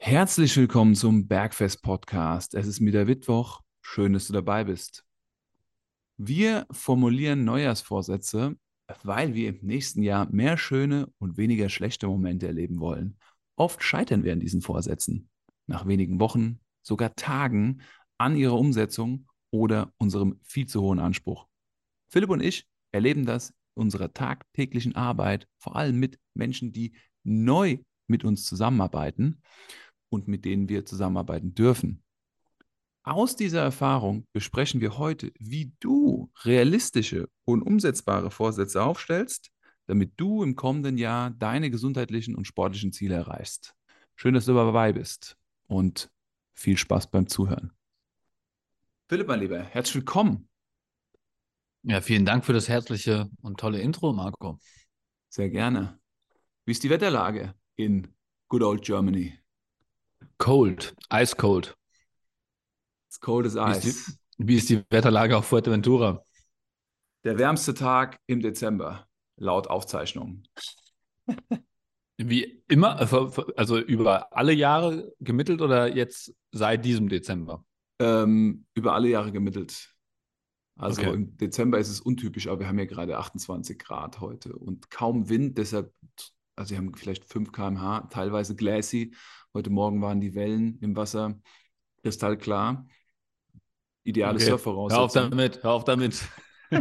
Herzlich willkommen zum Bergfest Podcast. Es ist wieder Mittwoch. Schön, dass du dabei bist. Wir formulieren Neujahrsvorsätze, weil wir im nächsten Jahr mehr schöne und weniger schlechte Momente erleben wollen. Oft scheitern wir an diesen Vorsätzen. Nach wenigen Wochen, sogar Tagen an ihrer Umsetzung oder unserem viel zu hohen Anspruch. Philipp und ich erleben das in unserer tagtäglichen Arbeit, vor allem mit Menschen, die neu mit uns zusammenarbeiten und mit denen wir zusammenarbeiten dürfen. Aus dieser Erfahrung besprechen wir heute, wie du realistische und umsetzbare Vorsätze aufstellst, damit du im kommenden Jahr deine gesundheitlichen und sportlichen Ziele erreichst. Schön, dass du dabei bist und viel Spaß beim Zuhören. Philipp, mein Lieber, herzlich willkommen. Ja, vielen Dank für das herzliche und tolle Intro, Marco. Sehr gerne. Wie ist die Wetterlage in Good Old Germany? Cold, ice cold. It's cold as Wie ice. ist, die, wie ist die Wetterlage auf Fuerteventura? Der wärmste Tag im Dezember, laut Aufzeichnung. Wie immer, äh, also über alle Jahre gemittelt oder jetzt seit diesem Dezember? Ähm, über alle Jahre gemittelt. Also Okay. im Dezember ist es untypisch, aber wir haben ja gerade 28 Grad heute und kaum Wind, deshalb, also wir haben vielleicht 5 km/h, teilweise glassy. Heute Morgen waren die Wellen im Wasser kristallklar. Ideale Okay. Hör auf damit, hör auf damit.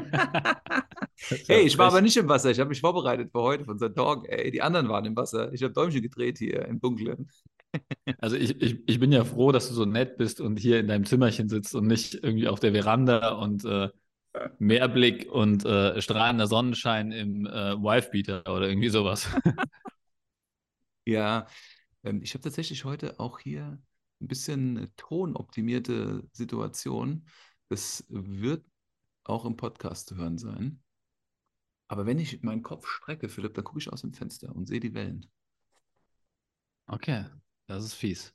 Hey, ich war aber nicht im Wasser. Ich habe mich vorbereitet für heute, für unseren Talk. Ey, die anderen waren im Wasser. Ich habe Däumchen gedreht hier im Dunkeln. Also ich, ich, ich bin ja froh, dass du so nett bist und hier in deinem Zimmerchen sitzt und nicht irgendwie auf der Veranda und äh, Meerblick und äh, strahlender Sonnenschein im äh, Wifebeater oder irgendwie sowas. Ja, ähm, ich habe tatsächlich heute auch hier ein bisschen tonoptimierte Situation. Das wird auch im Podcast zu hören sein. Aber wenn ich meinen Kopf strecke, Philipp, dann gucke ich aus dem Fenster und sehe die Wellen. Okay, das ist fies.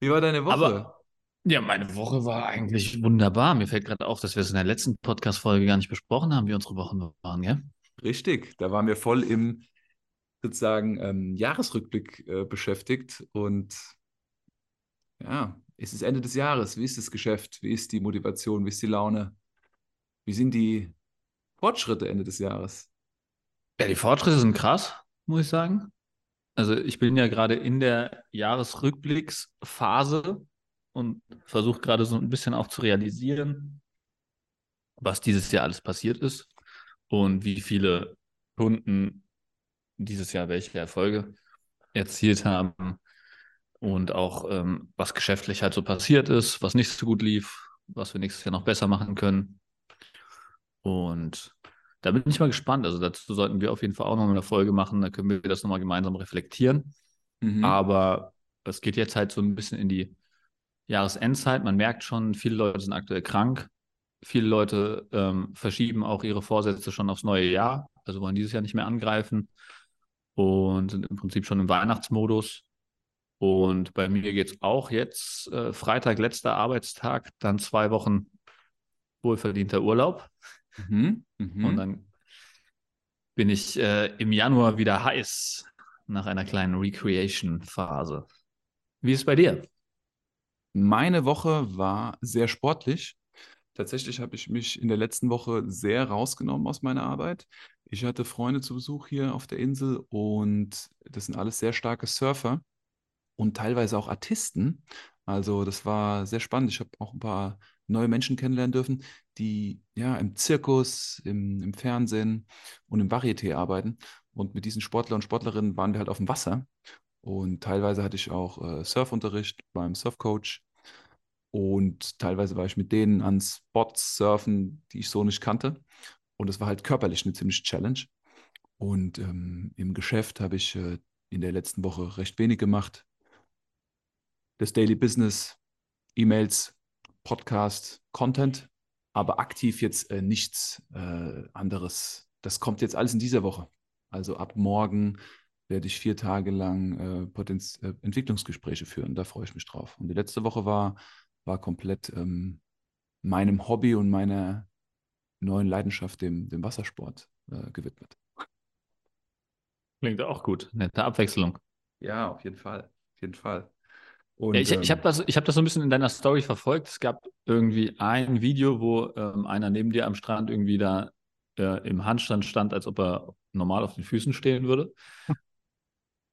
Wie war deine Woche? Aber ja, meine Woche war eigentlich wunderbar. Mir fällt gerade auf, dass wir es in der letzten Podcast-Folge gar nicht besprochen haben, wie unsere Wochen waren, gell? Richtig, da waren wir voll im sozusagen ähm, Jahresrückblick äh, beschäftigt und ja, es ist Ende des Jahres. Wie ist das Geschäft? Wie ist die Motivation? Wie ist die Laune? Wie sind die Fortschritte Ende des Jahres? Ja, die Fortschritte sind krass, muss ich sagen. Also ich bin ja gerade in der Jahresrückblicksphase und versuche gerade so ein bisschen auch zu realisieren, was dieses Jahr alles passiert ist und wie viele Kunden dieses Jahr welche Erfolge erzielt haben und auch ähm, was geschäftlich halt so passiert ist, was nicht so gut lief, was wir nächstes Jahr noch besser machen können. Und da bin ich mal gespannt. Also dazu sollten wir auf jeden Fall auch noch eine Folge machen. Da können wir das nochmal gemeinsam reflektieren. Mhm. Aber es geht jetzt halt so ein bisschen in die Jahresendzeit. Man merkt schon, viele Leute sind aktuell krank. Viele Leute ähm, verschieben auch ihre Vorsätze schon aufs neue Jahr, also wollen dieses Jahr nicht mehr angreifen und sind im Prinzip schon im Weihnachtsmodus. Und bei mir geht es auch jetzt äh, Freitag, letzter Arbeitstag, dann zwei Wochen wohlverdienter Urlaub. Mhm. Mhm. Und dann bin ich äh, im Januar wieder heiß nach einer kleinen Recreation-Phase. Wie ist es bei dir? Meine Woche war sehr sportlich. Tatsächlich habe ich mich in der letzten Woche sehr rausgenommen aus meiner Arbeit. Ich hatte Freunde zu Besuch hier auf der Insel und das sind alles sehr starke Surfer und teilweise auch Artisten. Also das war sehr spannend. Ich habe auch ein paar neue Menschen kennenlernen dürfen, die ja im Zirkus, im, im Fernsehen und im Varieté arbeiten. Und mit diesen Sportler und Sportlerinnen waren wir halt auf dem Wasser. Und teilweise hatte ich auch äh, Surfunterricht beim Surfcoach. Und teilweise war ich mit denen an Spots surfen, die ich so nicht kannte. Und es war halt körperlich eine ziemliche Challenge. Und ähm, im Geschäft habe ich äh, in der letzten Woche recht wenig gemacht. Das Daily Business, E-Mails, Podcast, Content, aber aktiv jetzt äh, nichts äh, anderes. Das kommt jetzt alles in dieser Woche. Also ab morgen werde ich vier Tage lang äh, äh, Entwicklungsgespräche führen. Da freue ich mich drauf. Und die letzte Woche war, war komplett ähm, meinem Hobby und meiner neuen Leidenschaft, dem, dem Wassersport, äh, gewidmet. Klingt auch gut. Nette Abwechslung. Ja, auf jeden Fall. jeden Fall. Und, ja, ich ich habe ähm, das, hab das so ein bisschen in deiner Story verfolgt. Es gab irgendwie ein Video, wo ähm, einer neben dir am Strand irgendwie da äh, im Handstand stand, als ob er normal auf den Füßen stehen würde.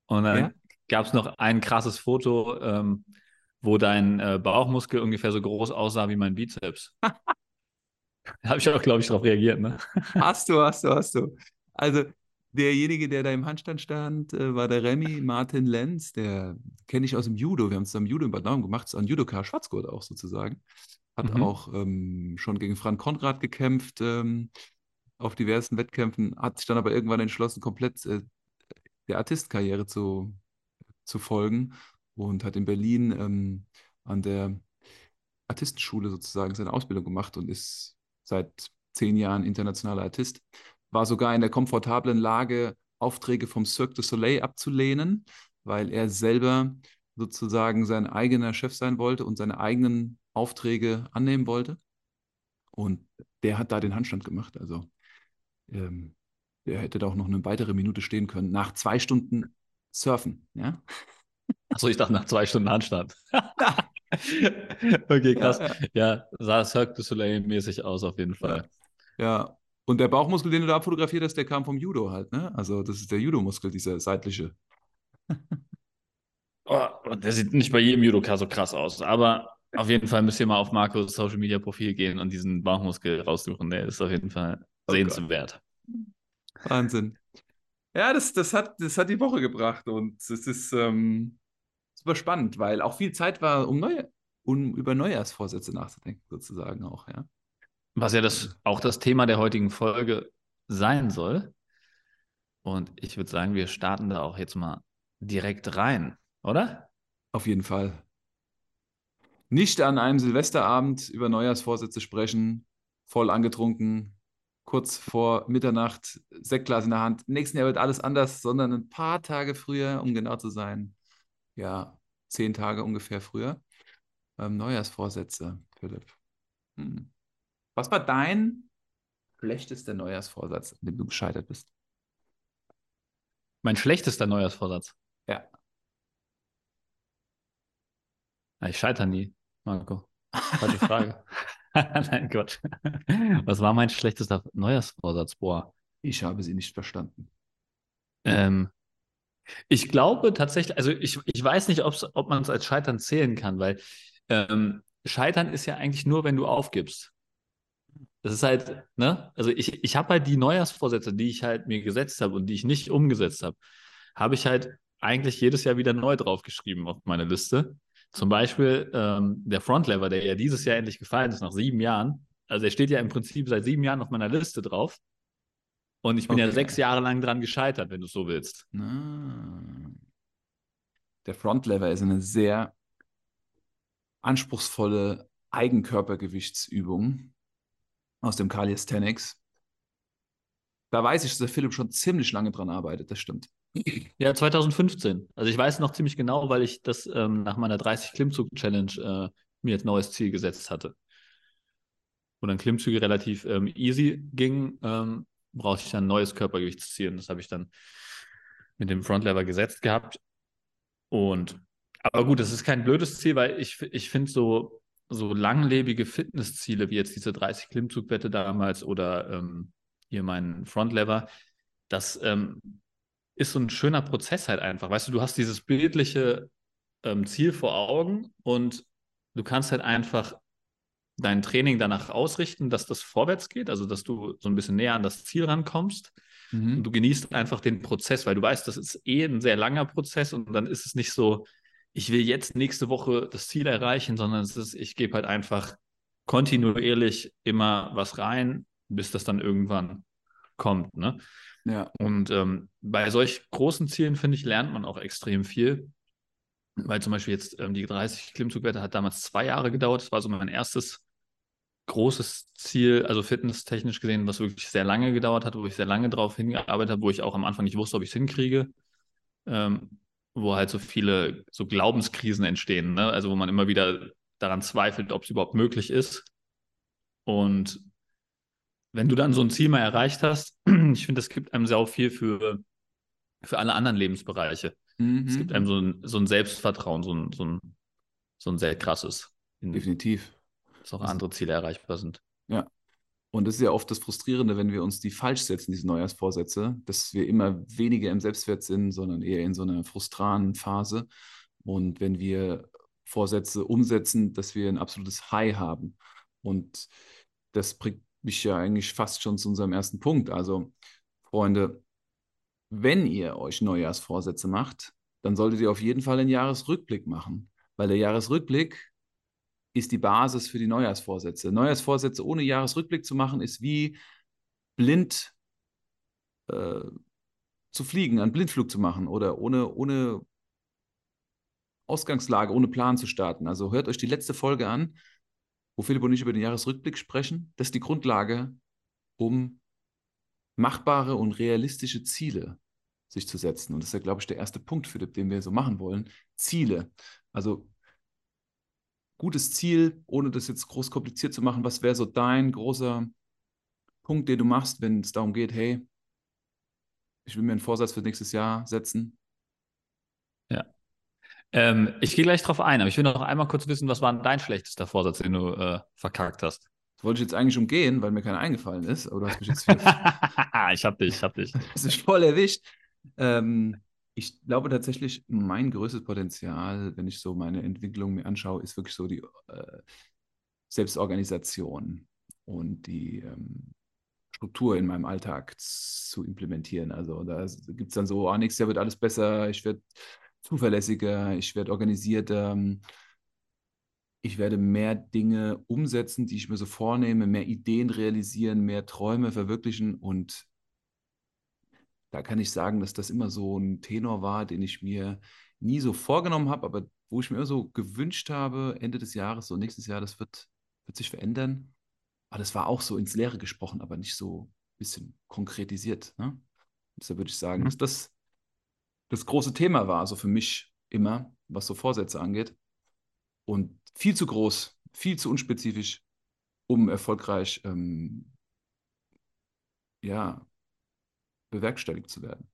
Und dann ja? gab es noch ein krasses Foto, ähm, wo dein äh, Bauchmuskel ungefähr so groß aussah wie mein Bizeps. da habe ich auch, glaube ich, darauf reagiert. Ne? hast du, hast du, hast du. Also derjenige, der da im Handstand stand, äh, war der Remy Martin Lenz. Der kenne ich aus dem Judo. Wir haben zusammen Judo in Bad Nauheim gemacht. Ist ein Judoka Schwarzgurt auch sozusagen. Hat mhm. auch ähm, schon gegen Frank Konrad gekämpft ähm, auf diversen Wettkämpfen. Hat sich dann aber irgendwann entschlossen, komplett äh, der Artistkarriere zu, zu folgen und hat in Berlin ähm, an der Artistenschule sozusagen seine Ausbildung gemacht und ist seit zehn Jahren internationaler Artist war sogar in der komfortablen Lage, Aufträge vom Cirque du Soleil abzulehnen, weil er selber sozusagen sein eigener Chef sein wollte und seine eigenen Aufträge annehmen wollte. Und der hat da den Handstand gemacht. Also ähm, der hätte da auch noch eine weitere Minute stehen können. Nach zwei Stunden Surfen, ja. Achso, ich dachte nach zwei Stunden Handstand. okay, krass. Ja, sah Cirque du Soleil mäßig aus auf jeden Fall. Ja. ja, und der Bauchmuskel, den du da abfotografiert hast, der kam vom Judo halt, ne? Also das ist der Judo-Muskel, dieser seitliche. oh, der sieht nicht bei jedem Judoka so krass aus, aber auf jeden Fall müsst ihr mal auf Marcos Social Media Profil gehen und diesen Bauchmuskel raussuchen. Der ist auf jeden Fall oh sehenswert. Wahnsinn. Ja, das, das, hat, das hat die Woche gebracht und es ist ähm, super spannend, weil auch viel Zeit war, um, neue, um über Neujahrsvorsätze nachzudenken, sozusagen auch, ja. Was ja das, auch das Thema der heutigen Folge sein soll. Und ich würde sagen, wir starten da auch jetzt mal direkt rein, oder? Auf jeden Fall. Nicht an einem Silvesterabend über Neujahrsvorsätze sprechen, voll angetrunken, kurz vor Mitternacht, Sektglas in der Hand. Nächsten Jahr wird alles anders, sondern ein paar Tage früher, um genau zu sein. Ja, zehn Tage ungefähr früher. Ähm, Neujahrsvorsätze, Philipp. Hm. Was war dein schlechtester Neujahrsvorsatz, an dem du gescheitert bist? Mein schlechtester Neujahrsvorsatz? Ja. Ich scheitere nie, Marco. Falsche Frage. Nein, Gott. Was war mein schlechtester Neujahrsvorsatz? Boah. Ich habe sie nicht verstanden. Ähm, ich glaube tatsächlich, also ich, ich weiß nicht, ob man es als Scheitern zählen kann, weil ähm, Scheitern ist ja eigentlich nur, wenn du aufgibst. Das ist halt, ne? Also ich, ich habe halt die Neujahrsvorsätze, die ich halt mir gesetzt habe und die ich nicht umgesetzt habe, habe ich halt eigentlich jedes Jahr wieder neu draufgeschrieben auf meine Liste. Zum Beispiel ähm, der Frontlever, der ja dieses Jahr endlich gefallen ist, nach sieben Jahren. Also er steht ja im Prinzip seit sieben Jahren auf meiner Liste drauf. Und ich bin okay. ja sechs Jahre lang dran gescheitert, wenn du es so willst. Ah. Der Frontlever ist eine sehr anspruchsvolle Eigenkörpergewichtsübung aus dem Calisthenics. Da weiß ich, dass der Philipp schon ziemlich lange dran arbeitet, das stimmt. Ja, 2015. Also ich weiß noch ziemlich genau, weil ich das ähm, nach meiner 30 Klimmzug-Challenge äh, mir als neues Ziel gesetzt hatte. Wo dann Klimmzüge relativ ähm, easy gingen, ähm, brauchte ich dann ein neues Körpergewichtsziel. Und das habe ich dann mit dem Frontlever gesetzt gehabt. Und aber gut, das ist kein blödes Ziel, weil ich, ich finde so so langlebige Fitnessziele wie jetzt diese 30 Klimmzugwette damals oder ähm, hier mein Frontlever, das ähm, ist so ein schöner Prozess halt einfach. Weißt du, du hast dieses bildliche ähm, Ziel vor Augen und du kannst halt einfach dein Training danach ausrichten, dass das vorwärts geht, also dass du so ein bisschen näher an das Ziel rankommst. Mhm. Und du genießt einfach den Prozess, weil du weißt, das ist eh ein sehr langer Prozess und dann ist es nicht so, ich will jetzt nächste Woche das Ziel erreichen, sondern es ist, ich gebe halt einfach kontinuierlich immer was rein, bis das dann irgendwann kommt. Ne? Ja. Und ähm, bei solch großen Zielen, finde ich, lernt man auch extrem viel. Weil zum Beispiel jetzt ähm, die 30 Klimmzugwette hat damals zwei Jahre gedauert. Das war so mein erstes großes Ziel, also fitnesstechnisch gesehen, was wirklich sehr lange gedauert hat, wo ich sehr lange drauf hingearbeitet habe, wo ich auch am Anfang nicht wusste, ob ich es hinkriege. Ähm, wo halt so viele so Glaubenskrisen entstehen, ne? also wo man immer wieder daran zweifelt, ob es überhaupt möglich ist. Und wenn du dann so ein Ziel mal erreicht hast, ich finde, das gibt einem sehr viel für, für alle anderen Lebensbereiche. Es gibt einem Mhm. so ein, so ein Selbstvertrauen, so ein, so ein, so ein sehr krasses, in- Definitiv. Dass auch andere Ziele erreichbar sind. Ja. Und das ist ja oft das Frustrierende, wenn wir uns die falsch setzen, diese Neujahrsvorsätze, dass wir immer weniger im Selbstwert sind, sondern eher in so einer frustranen Phase. Und wenn wir Vorsätze umsetzen, dass wir ein absolutes High haben. Und das bringt mich ja eigentlich fast schon zu unserem ersten Punkt. Also, Freunde, wenn ihr euch Neujahrsvorsätze macht, dann solltet ihr auf jeden Fall einen Jahresrückblick machen, weil der Jahresrückblick ist die Basis für die Neujahrsvorsätze. Neujahrsvorsätze ohne Jahresrückblick zu machen, ist wie blind äh, zu fliegen, einen Blindflug zu machen oder ohne, ohne Ausgangslage, ohne Plan zu starten. Also hört euch die letzte Folge an, wo Philipp und ich über den Jahresrückblick sprechen. Das ist die Grundlage, um machbare und realistische Ziele sich zu setzen. Und das ist ja, glaube ich, der erste Punkt, Philipp, den wir so machen wollen. Ziele. Also gutes Ziel, ohne das jetzt groß kompliziert zu machen. Was wäre so dein großer Punkt, den du machst, wenn es darum geht, hey, ich will mir einen Vorsatz für nächstes Jahr setzen? Ähm, ich gehe gleich drauf ein, aber ich will noch einmal kurz wissen, was war dein schlechtester Vorsatz, den du äh, verkackt hast? Das wollte ich jetzt eigentlich umgehen, weil mir keiner eingefallen ist, aber du hast mich jetzt viel ich hab dich, ich hab dich. Das ist voll erwischt. Ähm, ich glaube tatsächlich, mein größtes Potenzial, wenn ich so meine Entwicklung mir anschaue, ist wirklich so die äh, Selbstorganisation und die ähm, Struktur in meinem Alltag zu implementieren. Also da gibt es dann so, ah, nächstes Jahr wird alles besser, ich werde zuverlässiger, ich werde organisierter, ich werde mehr Dinge umsetzen, die ich mir so vornehme, mehr Ideen realisieren, mehr Träume verwirklichen und da kann ich sagen, dass das immer so ein Tenor war, den ich mir nie so vorgenommen habe, aber wo ich mir immer so gewünscht habe, Ende des Jahres, so nächstes Jahr, das wird, wird sich verändern. Aber das war auch so ins Leere gesprochen, aber nicht so ein bisschen konkretisiert. Ne? Deshalb würde ich sagen, Mhm. dass das das große Thema war, also für mich immer, was so Vorsätze angeht. Und viel zu groß, viel zu unspezifisch, um erfolgreich ähm, ja, bewerkstelligt zu werden.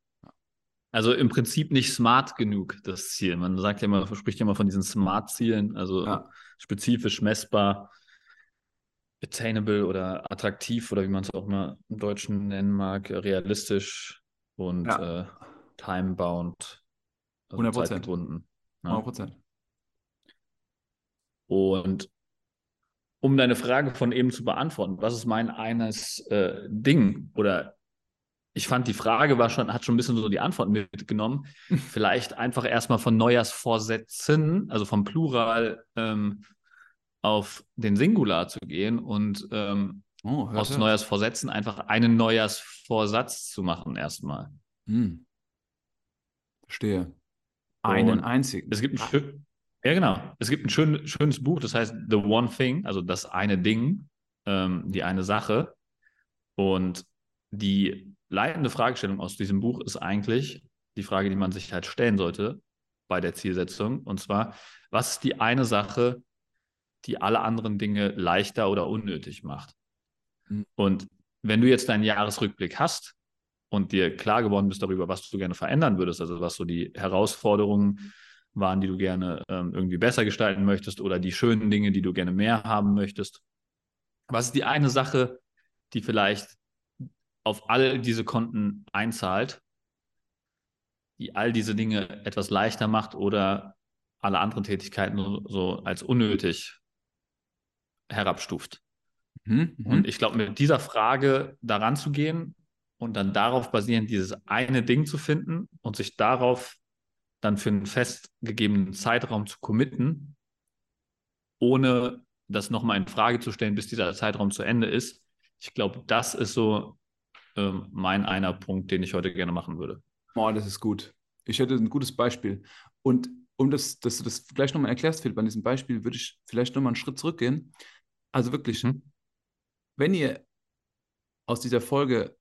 Also im Prinzip nicht smart genug, das Ziel. Man sagt ja immer, spricht ja immer von diesen Smart-Zielen, also Ja. spezifisch messbar, attainable oder attraktiv oder wie man es auch mal im Deutschen nennen mag, realistisch und Ja. äh, time-bound, also 100%. zeitgebunden. Ja. 100 Prozent. Und um deine Frage von eben zu beantworten, was ist mein eines äh, Ding? Oder ich fand, die Frage war schon, hat schon ein bisschen so die Antwort mitgenommen. Vielleicht einfach erstmal von Neujahrsvorsätzen, also vom Plural ähm, auf den Singular zu gehen und ähm, Oh, aus hört. Neujahrsvorsätzen einfach einen Neujahrsvorsatz zu machen erstmal. Hm. Verstehe. Einen Und einzigen. Es gibt ein ja genau, es gibt ein schön, schönes Buch, das heißt The One Thing, also das eine Ding, ähm, die eine Sache. Und die leitende Fragestellung aus diesem Buch ist eigentlich die Frage, die man sich halt stellen sollte bei der Zielsetzung. Und zwar, was ist die eine Sache, die alle anderen Dinge leichter oder unnötig macht? Mhm. Und wenn du jetzt deinen Jahresrückblick hast und dir klar geworden bist darüber, was du gerne verändern würdest, also was so die Herausforderungen waren, die du gerne ähm, irgendwie besser gestalten möchtest oder die schönen Dinge, die du gerne mehr haben möchtest. Was ist die eine Sache, die vielleicht auf all diese Konten einzahlt, die all diese Dinge etwas leichter macht oder alle anderen Tätigkeiten so, so als unnötig herabstuft? Mhm, mhm. Und ich glaube, mit dieser Frage daran zu gehen und dann darauf basierend dieses eine Ding zu finden und sich darauf dann für einen festgegebenen Zeitraum zu committen, ohne das nochmal in Frage zu stellen, bis dieser Zeitraum zu Ende ist. Ich glaube, das ist so ähm, mein einer Punkt, den ich heute gerne machen würde. Oh, das ist gut. Ich hätte ein gutes Beispiel. Und um das, dass du das gleich nochmal erklärst, Philipp, an diesem Beispiel würde ich vielleicht nochmal einen Schritt zurückgehen. Also wirklich, Mhm. wenn ihr aus dieser Folge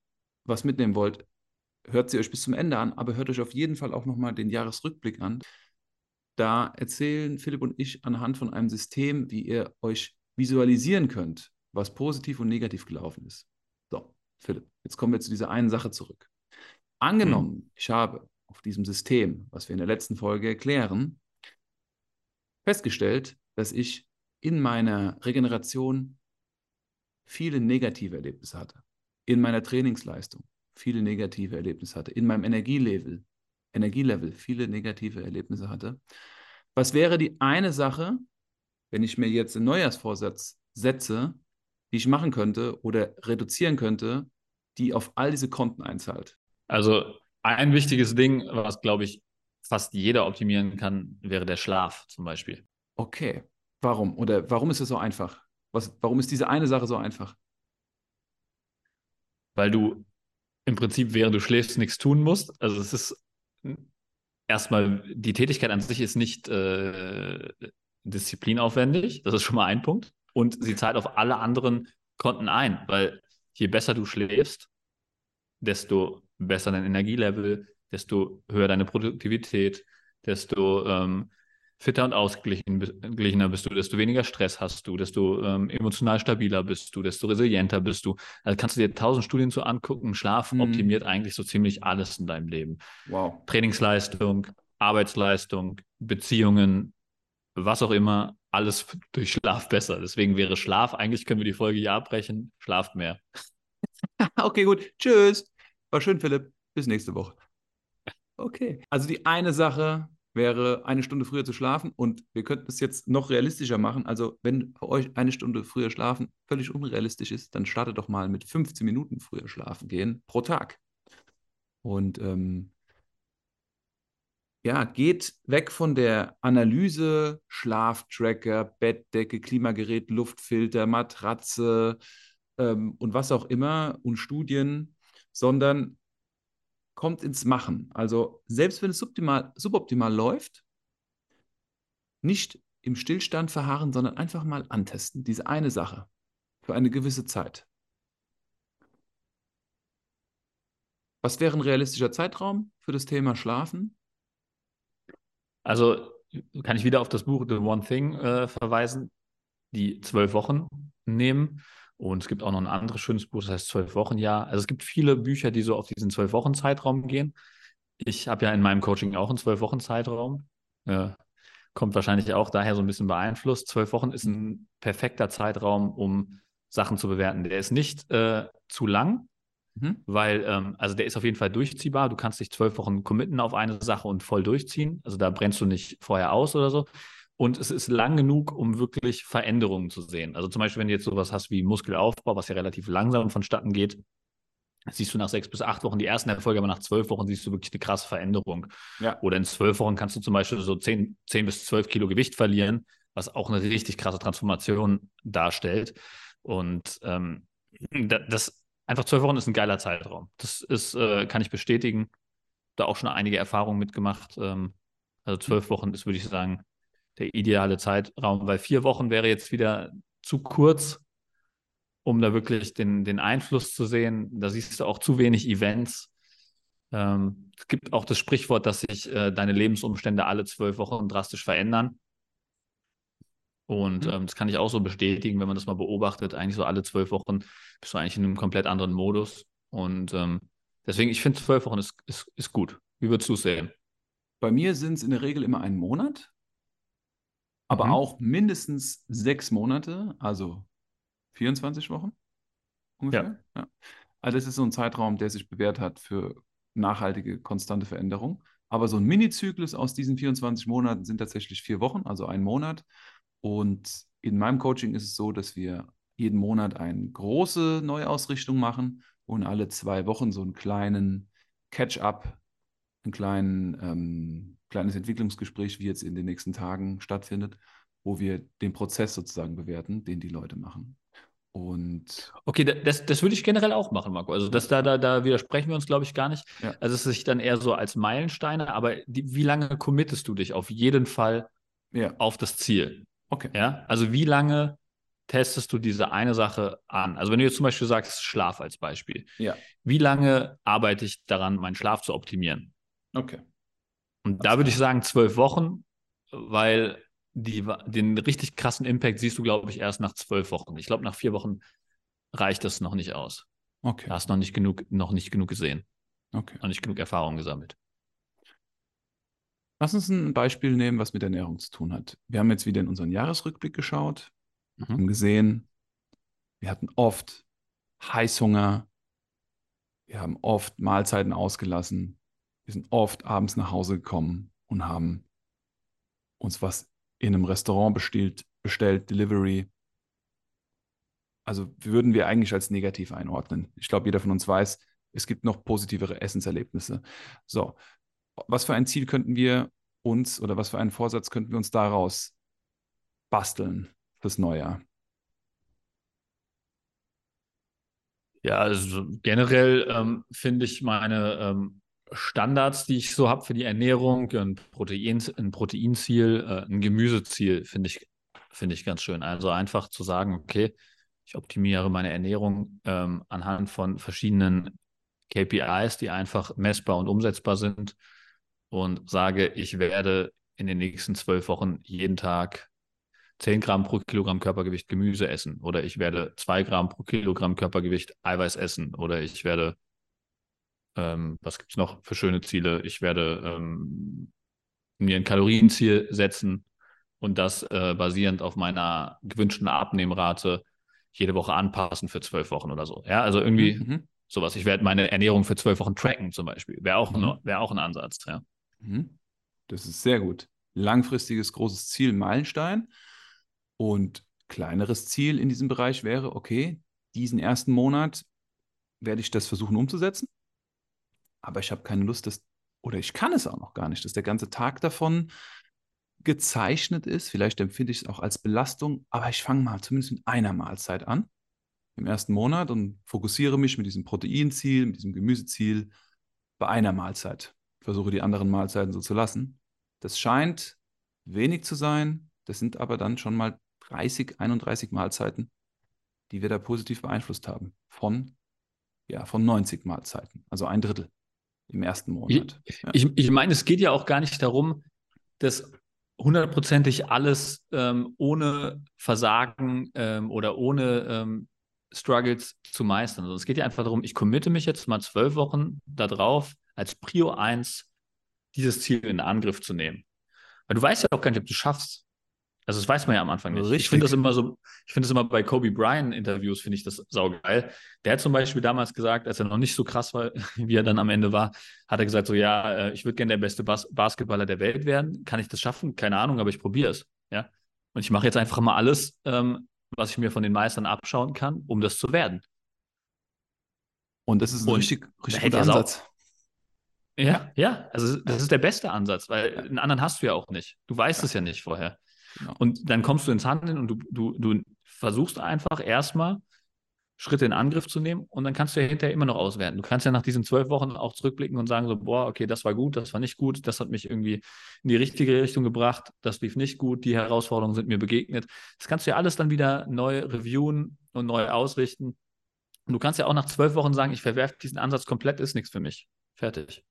was mitnehmen wollt, hört sie euch bis zum Ende an, aber hört euch auf jeden Fall auch nochmal den Jahresrückblick an. Da erzählen Philipp und ich anhand von einem System, wie ihr euch visualisieren könnt, was positiv und negativ gelaufen ist. Philipp, jetzt kommen wir zu dieser einen Sache zurück. Angenommen, ich habe auf diesem System, was wir in der letzten Folge erklären, festgestellt, dass ich in meiner Regeneration viele negative Erlebnisse hatte. In meiner Trainingsleistung viele negative Erlebnisse hatte. In meinem Energielevel, Energielevel viele negative Erlebnisse hatte. Was wäre die eine Sache, wenn ich mir jetzt einen Neujahrsvorsatz setze, die ich machen könnte oder reduzieren könnte, die auf all diese Konten einzahlt? Also ein wichtiges Ding, was glaube ich fast jeder optimieren kann, wäre der Schlaf zum Beispiel. Okay. Warum? Oder warum ist es so einfach? Was, warum ist diese eine Sache so einfach? Weil du im Prinzip, während du schläfst, nichts tun musst. Also es ist erstmal, die Tätigkeit an sich ist nicht äh, disziplinaufwendig. Das ist schon mal ein Punkt. Und sie zahlt auf alle anderen Konten ein, weil je besser du schläfst, desto besser dein Energielevel, desto höher deine Produktivität, desto ähm, fitter und ausgeglichener bist du, desto weniger Stress hast du, desto ähm, emotional stabiler bist du, desto resilienter bist du. Also kannst du dir tausend Studien so angucken. Schlaf mhm. optimiert eigentlich so ziemlich alles in deinem Leben. Wow. Trainingsleistung, Arbeitsleistung, Beziehungen, was auch immer, alles durch Schlaf besser. Deswegen wäre Schlaf, eigentlich können wir die Folge hier abbrechen, schlaft mehr. okay, gut. Tschüss. War schön, Philipp. Bis nächste Woche. Okay. Also die eine Sache wäre, eine Stunde früher zu schlafen und wir könnten es jetzt noch realistischer machen. Also wenn für euch eine Stunde früher schlafen völlig unrealistisch ist, dann startet doch mal mit 15 Minuten früher schlafen gehen pro Tag. Und ähm, ja, geht weg von der Analyse, Schlaftracker, Bettdecke, Klimagerät, Luftfilter, Matratze ähm, und was auch immer und Studien, sondern kommt ins Machen. Also selbst wenn es suboptimal, suboptimal läuft, nicht im Stillstand verharren, sondern einfach mal antesten, diese eine Sache für eine gewisse Zeit. Was wäre ein realistischer Zeitraum für das Thema Schlafen? Also kann ich wieder auf das Buch The One Thing äh, verweisen, die zwölf Wochen nehmen. Und es gibt auch noch ein anderes schönes Buch, das heißt Zwölf Wochen Jahr. Also es gibt viele Bücher, die so auf diesen zwölf Wochen Zeitraum gehen. Ich habe ja in meinem Coaching auch einen zwölf Wochen Zeitraum. Äh, kommt wahrscheinlich auch daher so ein bisschen beeinflusst. Zwölf Wochen ist ein perfekter Zeitraum, um Sachen zu bewerten. Der ist nicht äh, zu lang, Mhm. Weil, ähm, also der ist auf jeden Fall durchziehbar. Du kannst dich zwölf Wochen committen auf eine Sache und voll durchziehen. Also da brennst du nicht vorher aus oder so. Und es ist lang genug, um wirklich Veränderungen zu sehen. Also zum Beispiel, wenn du jetzt sowas hast wie Muskelaufbau, was ja relativ langsam vonstatten geht, siehst du nach sechs bis acht Wochen die ersten Erfolge, aber nach zwölf Wochen siehst du wirklich eine krasse Veränderung. Ja. Oder in zwölf Wochen kannst du zum Beispiel so zehn, zehn bis zwölf Kilo Gewicht verlieren, was auch eine richtig krasse Transformation darstellt. Und ähm, das einfach zwölf Wochen ist ein geiler Zeitraum. Das ist, äh, kann ich bestätigen. Da auch schon einige Erfahrungen mitgemacht. Ähm, also zwölf Wochen ist, würde ich sagen, der ideale Zeitraum, weil vier Wochen wäre jetzt wieder zu kurz, um da wirklich den, den Einfluss zu sehen. Da siehst du auch zu wenig Events. Ähm, es gibt auch das Sprichwort, dass sich äh, deine Lebensumstände alle zwölf Wochen drastisch verändern. Und mhm. ähm, das kann ich auch so bestätigen, wenn man das mal beobachtet. Eigentlich so alle zwölf Wochen bist du eigentlich in einem komplett anderen Modus. Und ähm, deswegen, ich finde zwölf Wochen ist, ist, ist gut. Wie würdest du es sehen? Bei mir sind es in der Regel immer einen Monat, aber mhm. auch mindestens sechs Monate, also 24 Wochen ungefähr. Ja. ja. Also das ist so ein Zeitraum, der sich bewährt hat für nachhaltige, konstante Veränderung. Aber so ein Mini-Zyklus aus diesen 24 Monaten sind tatsächlich vier Wochen, also ein Monat. Und in meinem Coaching ist es so, dass wir jeden Monat eine große Neuausrichtung machen und alle zwei Wochen so einen kleinen Catch-up, ein kleinen, ähm, kleines Entwicklungsgespräch, wie jetzt in den nächsten Tagen stattfindet, wo wir den Prozess sozusagen bewerten, den die Leute machen. Und okay, das, das würde ich generell auch machen, Marco. Also das da, da, da widersprechen wir uns, glaube ich, gar nicht. Ja. Also es ist dann eher so als Meilensteine, aber die, wie lange committest du dich auf jeden Fall ja. auf das Ziel? Okay. Ja, also wie lange testest du diese eine Sache an? Also wenn du jetzt zum Beispiel sagst, Schlaf als Beispiel. Ja. Wie lange arbeite ich daran, meinen Schlaf zu optimieren? Okay. Und das da würde ich sagen zwölf Wochen, weil die, den richtig krassen Impact siehst du, glaube ich, erst nach zwölf Wochen. Ich glaube, nach vier Wochen reicht das noch nicht aus. Okay. Da hast noch nicht genug, noch nicht genug gesehen. Okay. Noch nicht genug Erfahrung gesammelt. Lass uns ein Beispiel nehmen, was mit Ernährung zu tun hat. Wir haben jetzt wieder in unseren Jahresrückblick geschaut, Mhm. haben gesehen, wir hatten oft Heißhunger, wir haben oft Mahlzeiten ausgelassen, wir sind oft abends nach Hause gekommen und haben uns was in einem Restaurant bestellt, bestellt Delivery. Also würden wir eigentlich als negativ einordnen. Ich glaube, jeder von uns weiß, es gibt noch positivere Essenserlebnisse. So, was für ein Ziel könnten wir uns oder was für einen Vorsatz könnten wir uns daraus basteln fürs Neujahr? Ja, also generell ähm, finde ich meine ähm, Standards, die ich so habe für die Ernährung, ein, Protein, ein Proteinziel, äh, ein Gemüseziel, finde ich, finde ich ganz schön. Also einfach zu sagen, okay, ich optimiere meine Ernährung ähm, anhand von verschiedenen KPIs, die einfach messbar und umsetzbar sind und sage, ich werde in den nächsten zwölf Wochen jeden Tag 10 Gramm pro Kilogramm Körpergewicht Gemüse essen oder ich werde 2 Gramm pro Kilogramm Körpergewicht Eiweiß essen oder ich werde, ähm, was gibt es noch für schöne Ziele? Ich werde ähm, mir ein Kalorienziel setzen und das äh, basierend auf meiner gewünschten Abnehmrate jede Woche anpassen für zwölf Wochen oder so. Ja, also irgendwie Mhm. sowas. Ich werde meine Ernährung für zwölf Wochen tracken zum Beispiel. Wäre auch, Mhm. ein- wär auch ein Ansatz. Ja. Mhm. Das ist sehr gut. Langfristiges großes Ziel, Meilenstein. Und kleineres Ziel in diesem Bereich wäre, okay, diesen ersten Monat werde ich das versuchen umzusetzen, aber ich habe keine Lust, das, oder ich kann es auch noch gar nicht, dass der ganze Tag davon gezeichnet ist. Vielleicht empfinde ich es auch als Belastung, aber ich fange mal zumindest mit einer Mahlzeit an im ersten Monat und fokussiere mich mit diesem Proteinziel, mit diesem Gemüseziel bei einer Mahlzeit. Versuche die anderen Mahlzeiten so zu lassen. Das scheint wenig zu sein. Das sind aber dann schon mal 30, 31 Mahlzeiten, die wir da positiv beeinflusst haben. Von, ja, von 90 Mahlzeiten. Also ein Drittel im ersten Monat. Ja. Ich, ich meine, es geht ja auch gar nicht darum, dass hundertprozentig alles ähm, ohne Versagen ähm, oder ohne ähm, Struggles zu meistern. Also es geht ja einfach darum, ich committe mich jetzt mal zwölf Wochen darauf, als Prio 1 dieses Ziel in Angriff zu nehmen. Weil du weißt ja auch gar nicht, ob du es schaffst. Also das weiß man ja am Anfang nicht. Ich Richtig. finde das immer so, ich finde das immer bei Kobe Bryant Interviews, finde ich das saugeil. Der hat zum Beispiel damals gesagt, als er noch nicht so krass war, wie er dann am Ende war, hat er gesagt so, ja, äh, ich würde gerne der beste Bas Basketballer der Welt werden. Kann ich das schaffen? Keine Ahnung, aber ich probiere es. Ja. Und ich mache jetzt einfach mal alles, ähm, was ich mir von den Meistern abschauen kann, um das zu werden. Und das ist ein Und richtig, richtig guter er Ansatz. Ja, ja, also das ist der beste Ansatz, weil einen anderen hast du ja auch nicht. Du weißt es ja nicht vorher. Genau. Und dann kommst du ins Handeln und du, du, du versuchst einfach erstmal Schritte in Angriff zu nehmen und dann kannst du ja hinterher immer noch auswerten. Du kannst ja nach diesen zwölf Wochen auch zurückblicken und sagen so, boah, okay, das war gut, das war nicht gut, das hat mich irgendwie in die richtige Richtung gebracht, das lief nicht gut, die Herausforderungen sind mir begegnet. Das kannst du ja alles dann wieder neu reviewen und neu ausrichten. Und du kannst ja auch nach zwölf Wochen sagen, ich verwerfe diesen Ansatz komplett, ist nichts für mich. Fertig.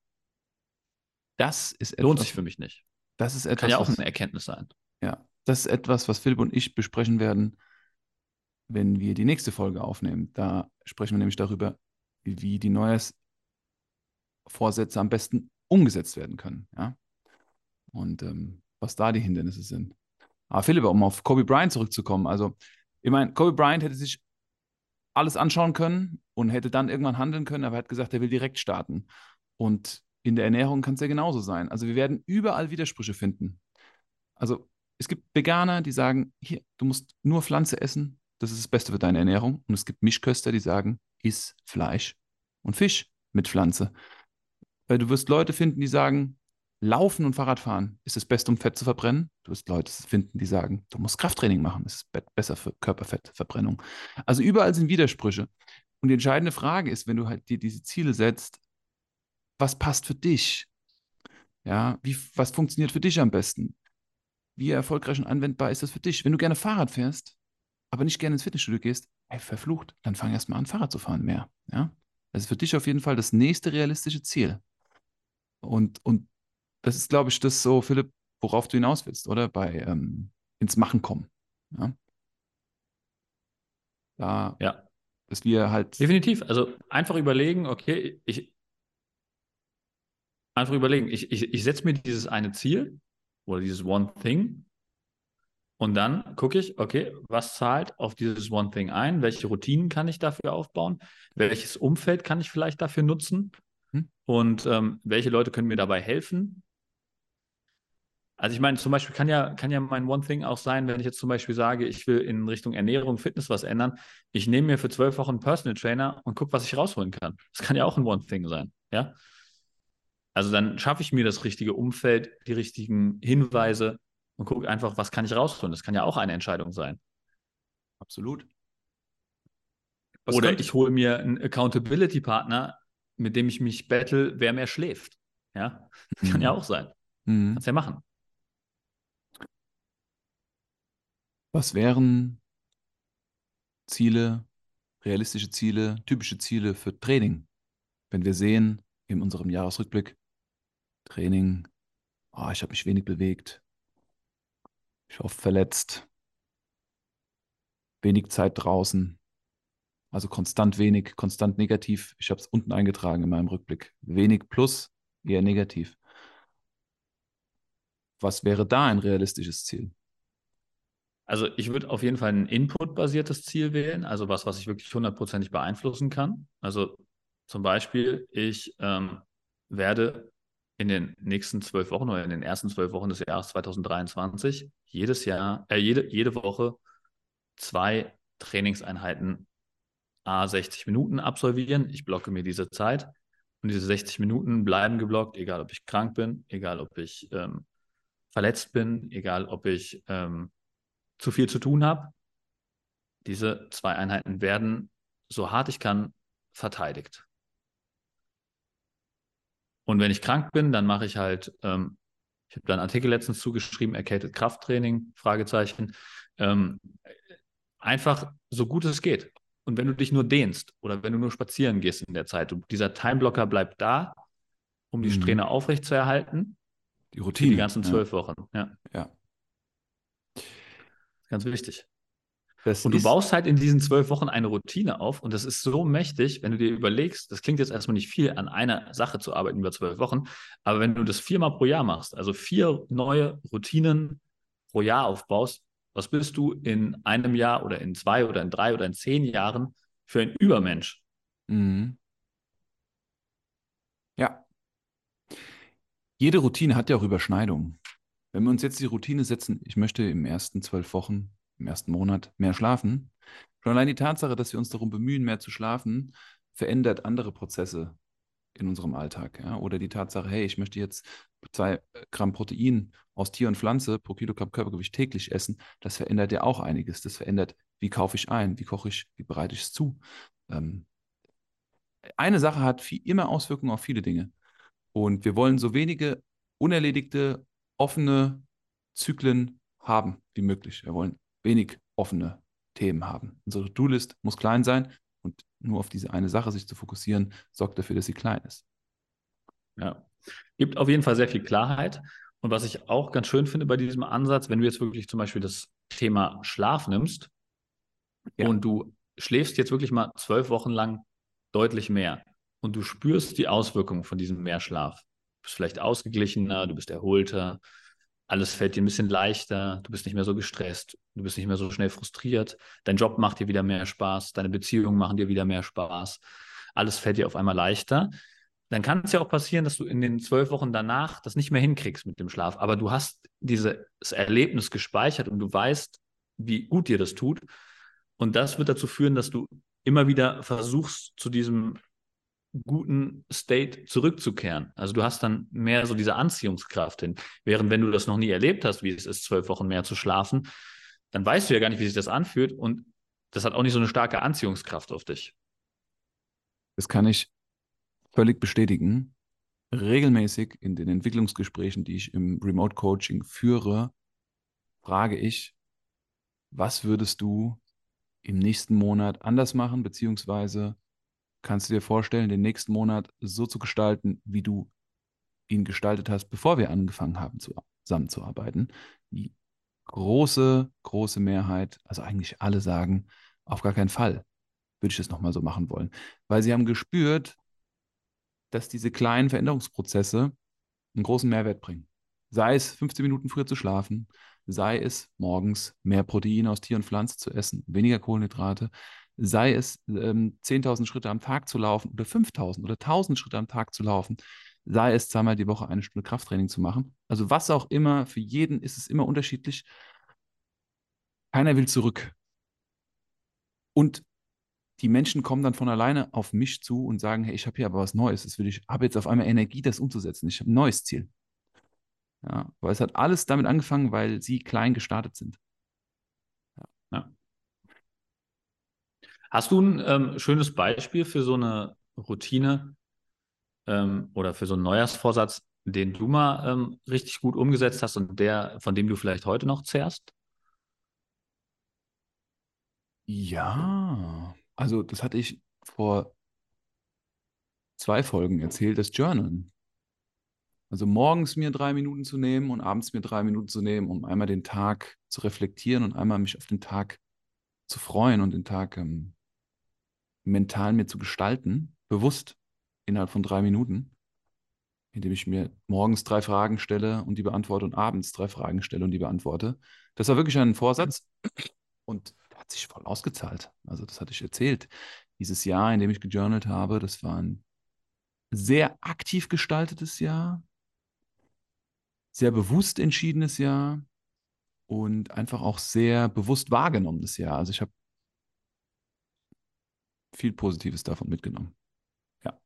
Das ist Lohnt etwas, sich für mich nicht. das ist etwas, Kann ja auch was- eine Erkenntnis sein. Ja, das ist etwas, was Philipp und ich besprechen werden, wenn wir die nächste Folge aufnehmen. Da sprechen wir nämlich darüber, wie die Neujahrsvorsätze am besten umgesetzt werden können. Ja? Und ähm, was da die Hindernisse sind. Aber Philipp, um auf Kobe Bryant zurückzukommen, also ich meine, Kobe Bryant hätte sich alles anschauen können und hätte dann irgendwann handeln können, aber er hat gesagt, er will direkt starten. Und in der Ernährung kann es ja genauso sein. Also wir werden überall Widersprüche finden. Also es gibt Veganer, die sagen, hier, du musst nur Pflanze essen, das ist das Beste für deine Ernährung. Und es gibt Mischköster, die sagen, iss Fleisch und Fisch mit Pflanze. Weil du wirst Leute finden, die sagen, Laufen und Fahrradfahren ist das Beste, um Fett zu verbrennen. Du wirst Leute finden, die sagen, du musst Krafttraining machen, das ist be- besser für Körperfettverbrennung. Also überall sind Widersprüche. Und die entscheidende Frage ist, wenn du halt dir diese Ziele setzt, was passt für dich? Ja, wie, was funktioniert für dich am besten? Wie erfolgreich und anwendbar ist das für dich? Wenn du gerne Fahrrad fährst, aber nicht gerne ins Fitnessstudio gehst, ey, verflucht, dann fang erst mal an, Fahrrad zu fahren mehr. Ja? Das ist für dich auf jeden Fall das nächste realistische Ziel. Und, und das ist, glaube ich, das so, Philipp, worauf du hinaus willst, oder? Bei ähm, ins Machen kommen. Ja? Da, Ja. dass wir halt, Definitiv. Also einfach überlegen, okay, ich, einfach überlegen, ich, ich, ich setze mir dieses eine Ziel oder dieses One Thing und dann gucke ich, okay, was zahlt auf dieses One Thing ein? Welche Routinen kann ich dafür aufbauen? Welches Umfeld kann ich vielleicht dafür nutzen? Hm? Und ähm, welche Leute können mir dabei helfen? Also ich meine, zum Beispiel kann ja, kann ja mein One Thing auch sein, wenn ich jetzt zum Beispiel sage, ich will in Richtung Ernährung, Fitness was ändern. Ich nehme mir für zwölf Wochen einen Personal Trainer und gucke, was ich rausholen kann. Das kann ja auch ein One Thing sein, ja. Also dann schaffe ich mir das richtige Umfeld, die richtigen Hinweise und gucke einfach, was kann ich rausholen. Das kann ja auch eine Entscheidung sein. Absolut. Was Oder ich hole mir einen Accountability-Partner, mit dem ich mich battle, wer mehr schläft. Ja, mhm. kann ja auch sein. Mhm. Kannst ja machen. Was wären Ziele, realistische Ziele, typische Ziele für Training? Wenn wir sehen in unserem Jahresrückblick, Training, oh, ich habe mich wenig bewegt, ich war oft verletzt, wenig Zeit draußen, also konstant wenig, konstant negativ. Ich habe es unten eingetragen in meinem Rückblick. Wenig plus, eher negativ. Was wäre da ein realistisches Ziel? Also ich würde auf jeden Fall ein Input-basiertes Ziel wählen, also was, was ich wirklich hundertprozentig beeinflussen kann. Also zum Beispiel, ich ähm, werde in den nächsten zwölf Wochen oder in den ersten zwölf Wochen des Jahres 2023 jedes Jahr, äh, jede, jede Woche zwei Trainingseinheiten a 60 Minuten absolvieren. Ich blocke mir diese Zeit und diese 60 Minuten bleiben geblockt, egal ob ich krank bin, egal ob ich ähm, verletzt bin, egal ob ich ähm, zu viel zu tun habe. Diese zwei Einheiten werden so hart ich kann verteidigt. Und wenn ich krank bin, dann mache ich halt, ähm, ich habe da einen Artikel letztens zugeschrieben, erkältet Krafttraining, Fragezeichen. Ähm, einfach so gut es geht. Und wenn du dich nur dehnst oder wenn du nur spazieren gehst in der Zeit, dieser Timeblocker bleibt da, um die mhm. Strähne aufrechtzuerhalten. Die Routine. Die ganzen zwölf ja. Wochen. Ja. ja. Ganz wichtig. Das und du baust halt in diesen zwölf Wochen eine Routine auf und das ist so mächtig, wenn du dir überlegst, das klingt jetzt erstmal nicht viel, an einer Sache zu arbeiten über zwölf Wochen, aber wenn du das viermal pro Jahr machst, also vier neue Routinen pro Jahr aufbaust, was bist du in einem Jahr oder in zwei oder in drei oder in zehn Jahren für ein Übermensch? Mhm. Ja. Jede Routine hat ja auch Überschneidungen. Wenn wir uns jetzt die Routine setzen, ich möchte im ersten zwölf Wochen im ersten Monat mehr schlafen. Schon allein die Tatsache, dass wir uns darum bemühen, mehr zu schlafen, verändert andere Prozesse in unserem Alltag. Ja? Oder die Tatsache, hey, ich möchte jetzt zwei Gramm Protein aus Tier und Pflanze pro Kilogramm Körpergewicht täglich essen, das verändert ja auch einiges. Das verändert, wie kaufe ich ein, wie koche ich, wie bereite ich es zu. Ähm, eine Sache hat viel, immer Auswirkungen auf viele Dinge. Und wir wollen so wenige unerledigte, offene Zyklen haben wie möglich. Wir wollen wenig offene Themen haben. Unsere To-Do-List muss klein sein und nur auf diese eine Sache sich zu fokussieren, sorgt dafür, dass sie klein ist. Ja, gibt auf jeden Fall sehr viel Klarheit. Und was ich auch ganz schön finde bei diesem Ansatz, wenn du jetzt wirklich zum Beispiel das Thema Schlaf nimmst ja. und du schläfst jetzt wirklich mal zwölf Wochen lang deutlich mehr und du spürst die Auswirkungen von diesem Mehrschlaf. Du bist vielleicht ausgeglichener, du bist erholter, alles fällt dir ein bisschen leichter, du bist nicht mehr so gestresst, du bist nicht mehr so schnell frustriert, dein Job macht dir wieder mehr Spaß, deine Beziehungen machen dir wieder mehr Spaß, alles fällt dir auf einmal leichter. Dann kann es ja auch passieren, dass du in den zwölf Wochen danach das nicht mehr hinkriegst mit dem Schlaf, aber du hast dieses Erlebnis gespeichert und du weißt, wie gut dir das tut. Und das wird dazu führen, dass du immer wieder versuchst, zu diesem guten State zurückzukehren. Also du hast dann mehr so diese Anziehungskraft hin. Während wenn du das noch nie erlebt hast, wie es ist, zwölf Wochen mehr zu schlafen, dann weißt du ja gar nicht, wie sich das anfühlt und das hat auch nicht so eine starke Anziehungskraft auf dich. Das kann ich völlig bestätigen. Regelmäßig in den Entwicklungsgesprächen, die ich im Remote Coaching führe, frage ich, was würdest du im nächsten Monat anders machen, beziehungsweise kannst du dir vorstellen, den nächsten Monat so zu gestalten, wie du ihn gestaltet hast, bevor wir angefangen haben, zusammenzuarbeiten? Die große, große Mehrheit, also eigentlich alle sagen, auf gar keinen Fall würde ich das nochmal so machen wollen. Weil sie haben gespürt, dass diese kleinen Veränderungsprozesse einen großen Mehrwert bringen. Sei es 15 Minuten früher zu schlafen, sei es morgens mehr Protein aus Tier und Pflanze zu essen, weniger Kohlenhydrate, sei es ähm, 10.000 Schritte am Tag zu laufen oder 5.000 oder 1.000 Schritte am Tag zu laufen, sei es zweimal die Woche eine Stunde Krafttraining zu machen. Also was auch immer, für jeden ist es immer unterschiedlich. Keiner will zurück. Und die Menschen kommen dann von alleine auf mich zu und sagen, hey, ich habe hier aber was Neues. Das will ich, habe jetzt auf einmal Energie, das umzusetzen. Ich habe ein neues Ziel. Ja, weil es hat alles damit angefangen, weil sie klein gestartet sind. Ja. ja. Hast du ein ähm, schönes Beispiel für so eine Routine ähm, oder für so einen Neujahrsvorsatz, den du mal ähm, richtig gut umgesetzt hast und der, von dem du vielleicht heute noch zehrst? Ja, also das hatte ich vor zwei Folgen erzählt, das Journalen. Also morgens mir drei Minuten zu nehmen und abends mir drei Minuten zu nehmen, um einmal den Tag zu reflektieren und einmal mich auf den Tag zu freuen und den Tag ähm, mental mir zu gestalten, bewusst innerhalb von drei Minuten, indem ich mir morgens drei Fragen stelle und die beantworte und abends drei Fragen stelle und die beantworte. Das war wirklich ein Vorsatz und hat sich voll ausgezahlt. Also das hatte ich erzählt. Dieses Jahr, in dem ich gejournalt habe, das war ein sehr aktiv gestaltetes Jahr, sehr bewusst entschiedenes Jahr und einfach auch sehr bewusst wahrgenommenes Jahr. Also ich habe viel Positives davon mitgenommen. Ja.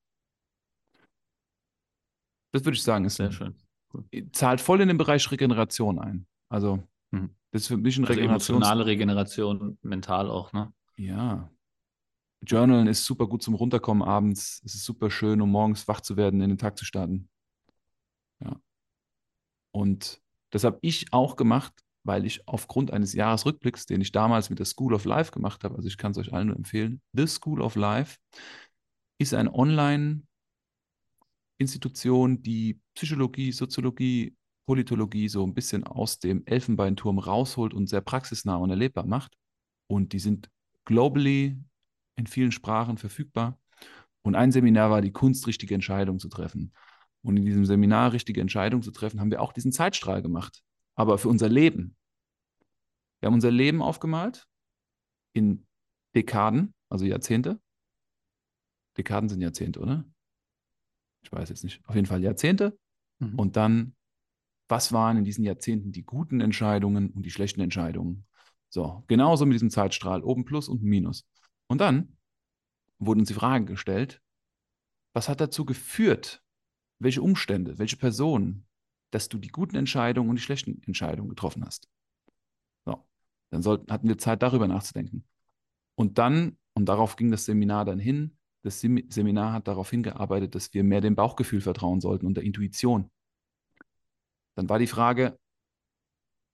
Das würde ich sagen, ist sehr schön. Cool. Zahlt voll in den Bereich Regeneration ein. Also, mhm. das ist für mich ein also Regeneration. Emotionale Regeneration, mental auch, ne? Ja. Journalen ist super gut zum Runterkommen abends. Es ist super schön, um morgens wach zu werden, in den Tag zu starten. Ja. Und das habe ich auch gemacht, weil ich aufgrund eines Jahresrückblicks, den ich damals mit der School of Life gemacht habe, also ich kann es euch allen nur empfehlen, The School of Life ist eine Online-Institution, die Psychologie, Soziologie, Politologie so ein bisschen aus dem Elfenbeinturm rausholt und sehr praxisnah und erlebbar macht. Und die sind globally in vielen Sprachen verfügbar. Und ein Seminar war die Kunst, richtige Entscheidungen zu treffen. Und in diesem Seminar richtige Entscheidungen zu treffen, haben wir auch diesen Zeitstrahl gemacht aber für unser Leben. Wir haben unser Leben aufgemalt in Dekaden, also Jahrzehnte. Dekaden sind Jahrzehnte, oder? Ich weiß jetzt nicht. Auf jeden Fall Jahrzehnte. Mhm. Und dann, was waren in diesen Jahrzehnten die guten Entscheidungen und die schlechten Entscheidungen? So, genauso mit diesem Zeitstrahl, oben Plus und Minus. Und dann wurden uns die Fragen gestellt, was hat dazu geführt? Welche Umstände, welche Personen, dass du die guten Entscheidungen und die schlechten Entscheidungen getroffen hast. So, dann sollten, hatten wir Zeit, darüber nachzudenken. Und dann, und darauf ging das Seminar dann hin, das Seminar hat darauf hingearbeitet, dass wir mehr dem Bauchgefühl vertrauen sollten und der Intuition. Dann war die Frage,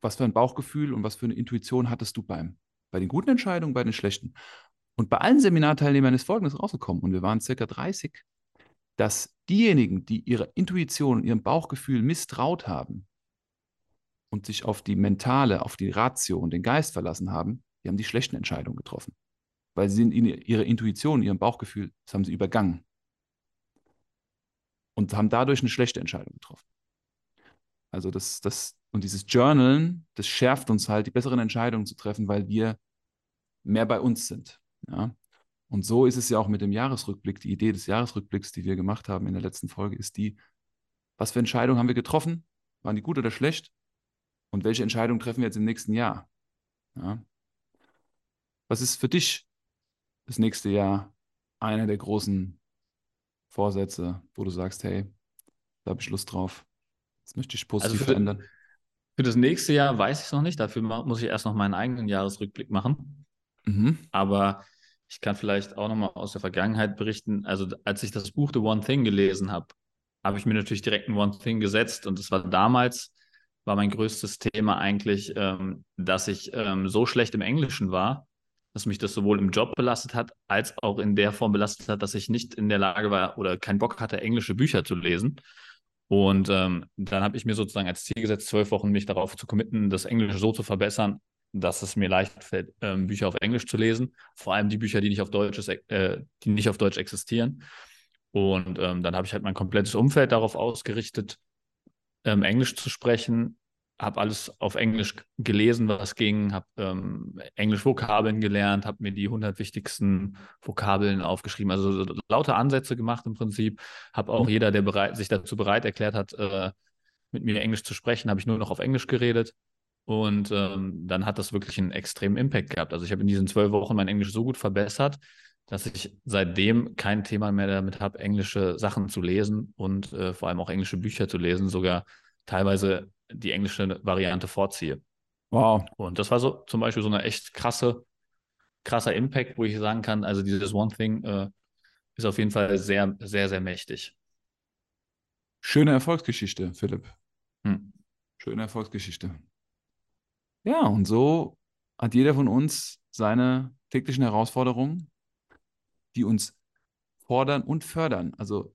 was für ein Bauchgefühl und was für eine Intuition hattest du beim, bei den guten Entscheidungen, bei den schlechten? Und bei allen Seminarteilnehmern ist Folgendes rausgekommen, und wir waren circa 30, dass diejenigen, die ihrer Intuition ihrem Bauchgefühl misstraut haben und sich auf die mentale, auf die Ratio und den Geist verlassen haben, die haben die schlechten Entscheidungen getroffen. Weil sie in ihrer Intuition, ihrem Bauchgefühl, das haben sie übergangen. Und haben dadurch eine schlechte Entscheidung getroffen. Also das, das, und dieses Journalen, das schärft uns halt, die besseren Entscheidungen zu treffen, weil wir mehr bei uns sind. Ja? Und so ist es ja auch mit dem Jahresrückblick. Die Idee des Jahresrückblicks, die wir gemacht haben in der letzten Folge, ist die, was für Entscheidungen haben wir getroffen? Waren die gut oder schlecht? Und welche Entscheidungen treffen wir jetzt im nächsten Jahr? Ja. Was ist für dich das nächste Jahr einer der großen Vorsätze, wo du sagst, hey, da habe ich Lust drauf. Das möchte ich positiv also für, verändern. Für das nächste Jahr weiß ich es noch nicht. Dafür muss ich erst noch meinen eigenen Jahresrückblick machen. Mhm. Aber ich kann vielleicht auch nochmal aus der Vergangenheit berichten. Also, als ich das Buch The One Thing gelesen habe, habe ich mir natürlich direkt ein One Thing gesetzt. Und das war damals, war mein größtes Thema eigentlich, ähm, dass ich ähm, so schlecht im Englischen war, dass mich das sowohl im Job belastet hat, als auch in der Form belastet hat, dass ich nicht in der Lage war oder keinen Bock hatte, englische Bücher zu lesen. Und ähm, dann habe ich mir sozusagen als Ziel gesetzt, zwölf Wochen mich darauf zu committen, das Englische so zu verbessern, dass es mir leicht fällt, ähm, Bücher auf Englisch zu lesen. Vor allem die Bücher, die nicht auf Deutsch, äh, die nicht auf Deutsch existieren. Und ähm, dann habe ich halt mein komplettes Umfeld darauf ausgerichtet ähm, Englisch zu sprechen. Habe alles auf Englisch gelesen, was ging, habe ähm, Englisch-Vokabeln gelernt, habe mir die 100 wichtigsten Vokabeln aufgeschrieben, also so lauter Ansätze gemacht im Prinzip. Habe auch jeder, der bereit, sich dazu bereit erklärt hat, äh, mit mir Englisch zu sprechen, habe ich nur noch auf Englisch geredet. Und ähm, dann hat das wirklich einen extremen Impact gehabt. Also ich habe in diesen zwölf Wochen mein Englisch so gut verbessert, dass ich seitdem kein Thema mehr damit habe, englische Sachen zu lesen und äh, vor allem auch englische Bücher zu lesen, sogar teilweise die englische Variante vorziehe. Wow. Und das war so zum Beispiel so eine echt krasse, krasser Impact, wo ich sagen kann, also dieses One Thing äh, ist auf jeden Fall sehr, sehr, sehr mächtig. Schöne Erfolgsgeschichte, Philipp. Hm. Schöne Erfolgsgeschichte. Ja, und so hat jeder von uns seine täglichen Herausforderungen, die uns fordern und fördern. Also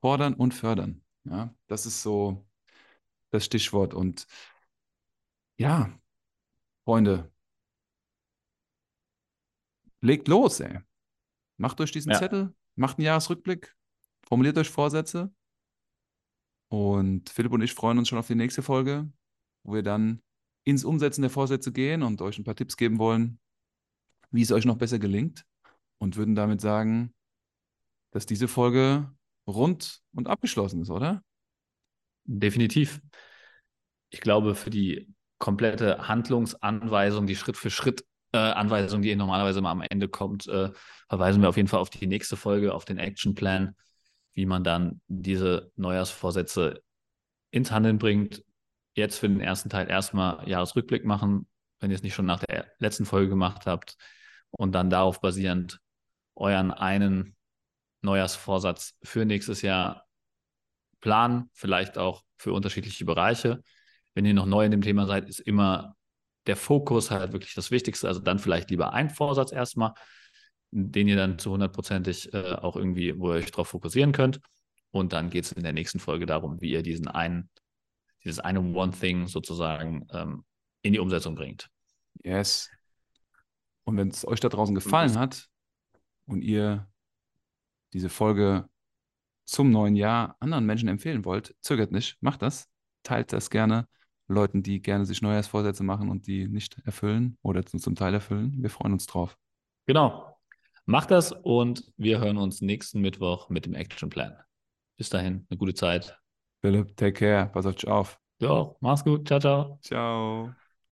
fordern und fördern. Ja, das ist so das Stichwort. Und ja, Freunde, legt los, ey. Macht euch diesen Ja. Zettel, macht einen Jahresrückblick, formuliert euch Vorsätze. Und Philipp und ich freuen uns schon auf die nächste Folge, wo wir dann ins Umsetzen der Vorsätze gehen und euch ein paar Tipps geben wollen, wie es euch noch besser gelingt. Und würden damit sagen, dass diese Folge rund und abgeschlossen ist, oder? Definitiv. Ich glaube, für die komplette Handlungsanweisung, die Schritt für Schritt äh, Anweisung, die normalerweise immer am Ende kommt, äh, verweisen wir auf jeden Fall auf die nächste Folge, auf den Actionplan, wie man dann diese Neujahrsvorsätze ins Handeln bringt. Jetzt für den ersten Teil erstmal Jahresrückblick machen, wenn ihr es nicht schon nach der letzten Folge gemacht habt und dann darauf basierend euren einen Neujahrsvorsatz für nächstes Jahr planen, vielleicht auch für unterschiedliche Bereiche. Wenn ihr noch neu in dem Thema seid, ist immer der Fokus halt wirklich das Wichtigste. Also dann vielleicht lieber ein Vorsatz erstmal, den ihr dann zu hundertprozentig äh, auch irgendwie, wo ihr euch darauf fokussieren könnt. Und dann geht es in der nächsten Folge darum, wie ihr diesen einen, dieses eine One-Thing sozusagen ähm, in die Umsetzung bringt. Yes. Und wenn es euch da draußen gefallen hat und ihr diese Folge zum neuen Jahr anderen Menschen empfehlen wollt, zögert nicht, macht das. Teilt das gerne Leuten, die gerne sich Neujahrsvorsätze machen und die nicht erfüllen oder zum Teil erfüllen. Wir freuen uns drauf. Genau. Macht das und wir hören uns nächsten Mittwoch mit dem Actionplan. Bis dahin, eine gute Zeit. Philipp, take care. Pass auf dich auf. Ja, mach's gut. Ciao, ciao. Ciao.